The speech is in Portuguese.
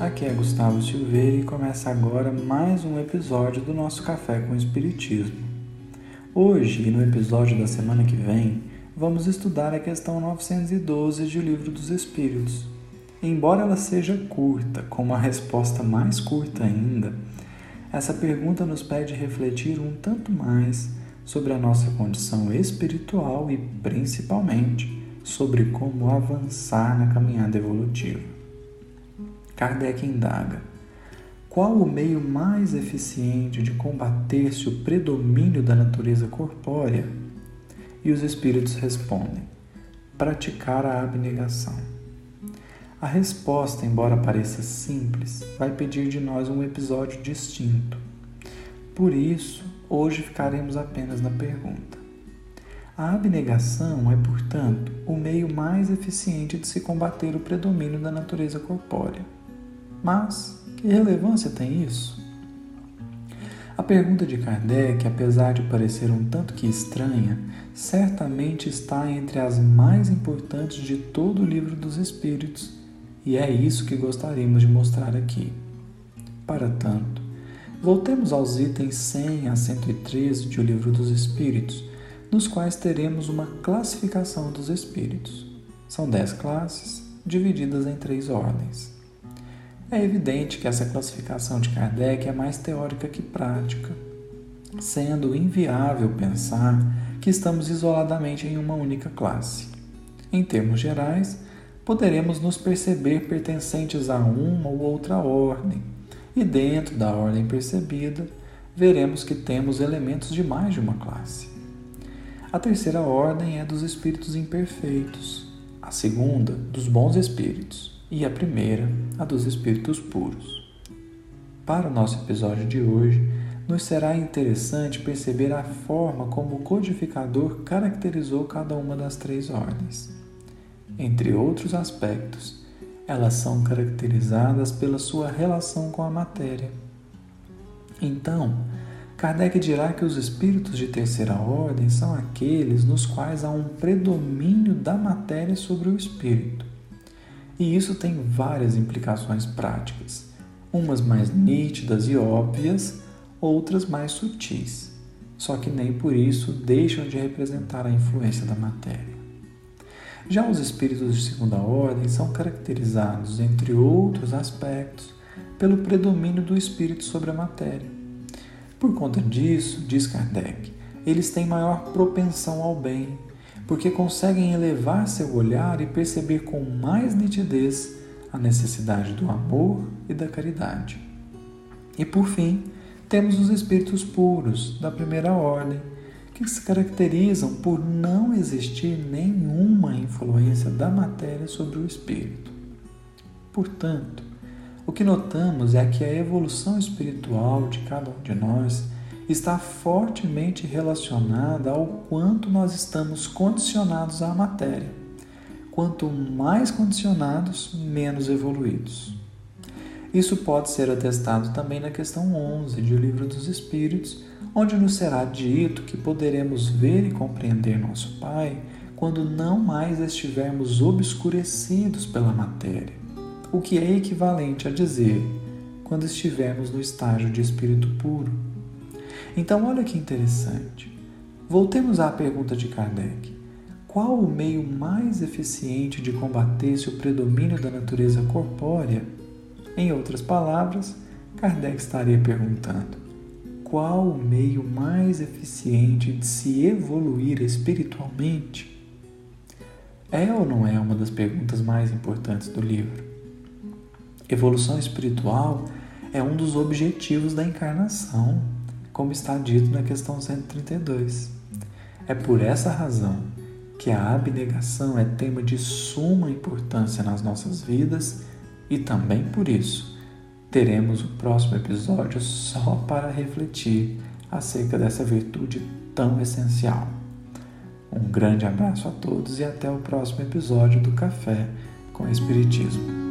aqui é Gustavo Silveira e começa agora mais um episódio do nosso Café com Espiritismo. Hoje, e no episódio da semana que vem, vamos estudar a questão 912 de O Livro dos Espíritos. Embora ela seja curta, com uma resposta mais curta ainda, essa pergunta nos pede refletir um tanto mais sobre a nossa condição espiritual e, principalmente, sobre como avançar na caminhada evolutiva. Kardec indaga: qual o meio mais eficiente de combater-se o predomínio da natureza corpórea? E os espíritos respondem: praticar a abnegação. A resposta, embora pareça simples, vai pedir de nós um episódio distinto. Por isso, hoje ficaremos apenas na pergunta. A abnegação é, portanto, o meio mais eficiente de se combater o predomínio da natureza corpórea. Mas que relevância tem isso? A pergunta de Kardec, apesar de parecer um tanto que estranha, certamente está entre as mais importantes de todo o livro dos Espíritos, e é isso que gostaríamos de mostrar aqui. Para tanto, voltemos aos itens 100 a 113 de O Livro dos Espíritos, nos quais teremos uma classificação dos espíritos. São dez classes, divididas em três ordens. É evidente que essa classificação de Kardec é mais teórica que prática, sendo inviável pensar que estamos isoladamente em uma única classe. Em termos gerais, poderemos nos perceber pertencentes a uma ou outra ordem, e dentro da ordem percebida, veremos que temos elementos de mais de uma classe. A terceira ordem é dos espíritos imperfeitos, a segunda, dos bons espíritos e a primeira, a dos espíritos puros. Para o nosso episódio de hoje, nos será interessante perceber a forma como o codificador caracterizou cada uma das três ordens. Entre outros aspectos, elas são caracterizadas pela sua relação com a matéria. Então, Kardec dirá que os espíritos de terceira ordem são aqueles nos quais há um predomínio da matéria sobre o espírito. E isso tem várias implicações práticas, umas mais nítidas e óbvias, outras mais sutis, só que nem por isso deixam de representar a influência da matéria. Já os espíritos de segunda ordem são caracterizados, entre outros aspectos, pelo predomínio do espírito sobre a matéria. Por conta disso, diz Kardec, eles têm maior propensão ao bem, porque conseguem elevar seu olhar e perceber com mais nitidez a necessidade do amor e da caridade. E por fim, temos os espíritos puros, da primeira ordem, que se caracterizam por não existir nenhuma influência da matéria sobre o espírito. Portanto, o que notamos é que a evolução espiritual de cada um de nós está fortemente relacionada ao quanto nós estamos condicionados à matéria. Quanto mais condicionados, menos evoluídos. Isso pode ser atestado também na questão 11 de O Livro dos Espíritos, onde nos será dito que poderemos ver e compreender nosso Pai quando não mais estivermos obscurecidos pela matéria, o que é equivalente a dizer quando estivermos no estágio de espírito puro. Então, olha que interessante. Voltemos à pergunta de Kardec: qual o meio mais eficiente de combater-se o predomínio da natureza corpórea? Em outras palavras, Kardec estaria perguntando: qual o meio mais eficiente de se evoluir espiritualmente? É ou não é uma das perguntas mais importantes do livro? Evolução espiritual é um dos objetivos da encarnação como está dito na questão 132. É por essa razão que a abnegação é tema de suma importância nas nossas vidas e também por isso teremos o próximo episódio só para refletir acerca dessa virtude tão essencial. Um grande abraço a todos e até o próximo episódio do Café com Espiritismo.